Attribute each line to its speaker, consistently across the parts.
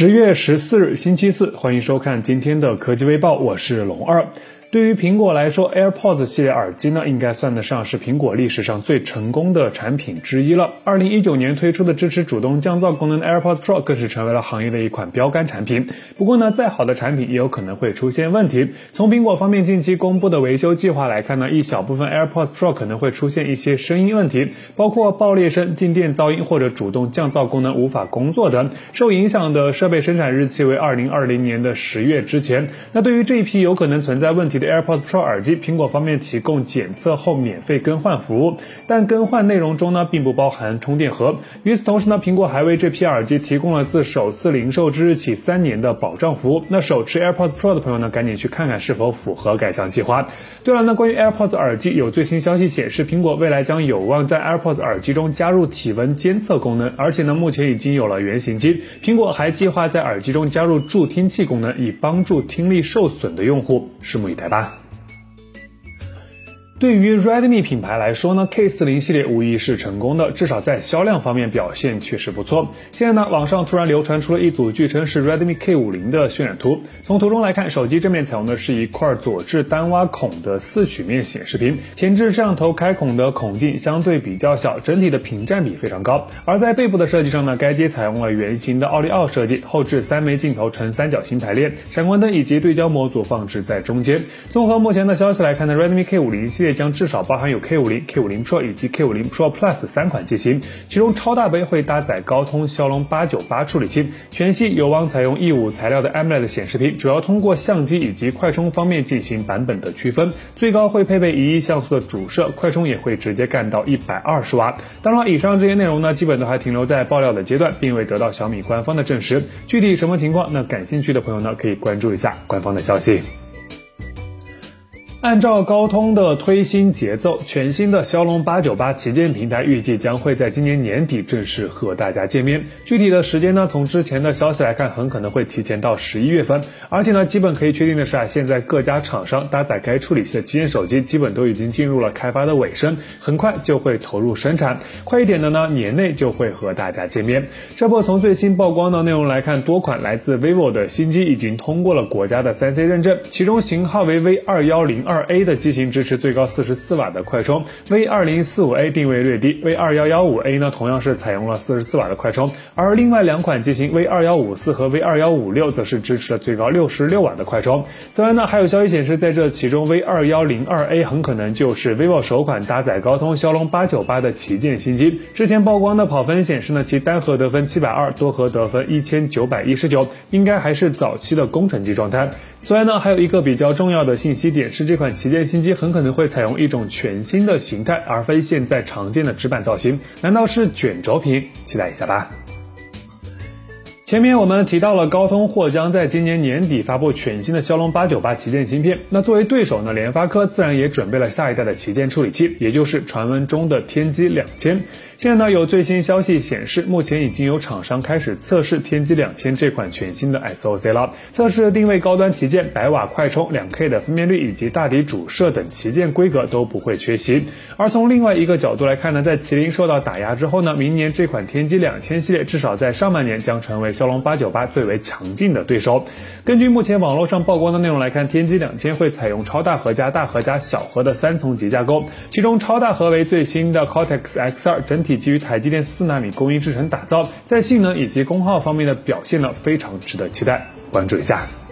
Speaker 1: 十月十四日，星期四，欢迎收看今天的科技微报，我是龙二。对于苹果来说，AirPods 系列耳机呢，应该算得上是苹果历史上最成功的产品之一了。二零一九年推出的支持主动降噪功能的 AirPods Pro 更是成为了行业的一款标杆产品。不过呢，再好的产品也有可能会出现问题。从苹果方面近期公布的维修计划来看呢，一小部分 AirPods Pro 可能会出现一些声音问题，包括爆裂声、静电噪音或者主动降噪功能无法工作等。受影响的设备生产日期为二零二零年的十月之前。那对于这一批有可能存在问题的 AirPods Pro 耳机，苹果方面提供检测后免费更换服务，但更换内容中呢并不包含充电盒。与此同时呢，苹果还为这批耳机提供了自首次零售之日起三年的保障服务。那手持 AirPods Pro 的朋友呢，赶紧去看看是否符合该项计划。对了，那关于 AirPods 耳机，有最新消息显示，苹果未来将有望在 AirPods 耳机中加入体温监测功能，而且呢，目前已经有了原型机。苹果还计划在耳机中加入助听器功能，以帮助听力受损的用户。拭目以待吧。对于 Redmi 品牌来说呢，K40 系列无疑是成功的，至少在销量方面表现确实不错。现在呢，网上突然流传出了一组据称是 Redmi K50 的渲染图。从图中来看，手机正面采用的是一块左置单挖孔的四曲面显示屏，前置摄像头开孔的孔径相对比较小，整体的屏占比非常高。而在背部的设计上呢，该机采用了圆形的奥利奥设计，后置三枚镜头呈三角形排列，闪光灯以及对焦模组放置在中间。综合目前的消息来看呢，Redmi K50 系列。将至少包含有 K50、K50 Pro 以及 K50 Pro Plus 三款机型，其中超大杯会搭载高通骁龙八九八处理器，全系有望采用 E5 材料的 AMOLED 显示屏，主要通过相机以及快充方面进行版本的区分，最高会配备一亿像素的主摄，快充也会直接干到一百二十瓦。当然，以上这些内容呢，基本都还停留在爆料的阶段，并未得到小米官方的证实。具体什么情况，那感兴趣的朋友呢，可以关注一下官方的消息。按照高通的推新节奏，全新的骁龙八九八旗舰平台预计将会在今年年底正式和大家见面。具体的时间呢，从之前的消息来看，很可能会提前到十一月份。而且呢，基本可以确定的是啊，现在各家厂商搭载该处理器的旗舰手机，基本都已经进入了开发的尾声，很快就会投入生产。快一点的呢，年内就会和大家见面。这不，从最新曝光的内容来看，多款来自 vivo 的新机已经通过了国家的三 C 认证，其中型号为 V 二幺零。二 A 的机型支持最高四十四瓦的快充，V 二零四五 A 定位略低，V 二幺幺五 A 呢同样是采用了四十四瓦的快充，而另外两款机型 V 二幺五四和 V 二幺五六则是支持了最高六十六瓦的快充。此外呢，还有消息显示，在这其中 V 二幺零二 A 很可能就是 vivo 首款搭载高通骁龙八九八的旗舰新机。之前曝光的跑分显示呢，其单核得分七百二，多核得分一千九百一十九，应该还是早期的工程机状态。此外呢，还有一个比较重要的信息点是，这这款旗舰新机很可能会采用一种全新的形态，而非现在常见的直板造型。难道是卷轴屏？期待一下吧。前面我们提到了高通或将在今年年底发布全新的骁龙八九八旗舰芯片，那作为对手呢，联发科自然也准备了下一代的旗舰处理器，也就是传闻中的天玑两千。现在呢，有最新消息显示，目前已经有厂商开始测试天玑两千这款全新的 SoC 了。测试定位高端旗舰，百瓦快充，两 K 的分辨率以及大底主摄等旗舰规格都不会缺席。而从另外一个角度来看呢，在麒麟受到打压之后呢，明年这款天玑两千系列至少在上半年将成为骁龙八九八最为强劲的对手。根据目前网络上曝光的内容来看，天玑两千会采用超大核加大核加小核的三层级架构，其中超大核为最新的 Cortex X 二整体。基于台积电四纳米工艺制成打造，在性能以及功耗方面的表现呢，非常值得期待，关注一下。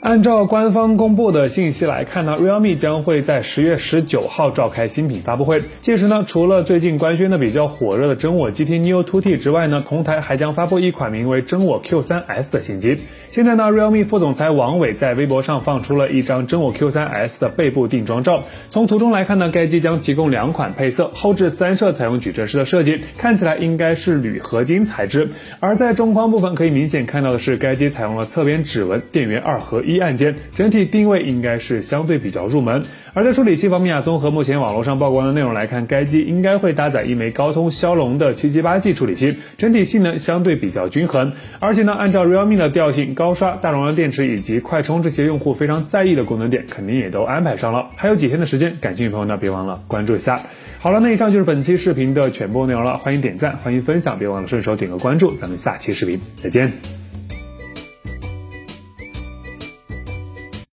Speaker 1: 按照官方公布的信息来看呢，realme 将会在十月十九号召开新品发布会。届时呢，除了最近官宣的比较火热的真我 GT Neo 2T 之外呢，同台还将发布一款名为真我 Q3S 的新机。现在呢，realme 副总裁王伟在微博上放出了一张真我 Q3S 的背部定妆照。从图中来看呢，该机将提供两款配色，后置三摄采用矩阵式的设计，看起来应该是铝合金材质。而在中框部分可以明显看到的是，该机采用了侧边指纹、电源二合一。一按键，整体定位应该是相对比较入门。而在处理器方面啊，综合目前网络上曝光的内容来看，该机应该会搭载一枚高通骁龙的七七八 G 处理器，整体性能相对比较均衡。而且呢，按照 Realme 的调性，高刷、大容量电池以及快充这些用户非常在意的功能点，肯定也都安排上了。还有几天的时间，感兴趣朋友呢，别忘了关注一下。好了，那以上就是本期视频的全部内容了，欢迎点赞，欢迎分享，别忘了顺手点个关注，咱们下期视频再见。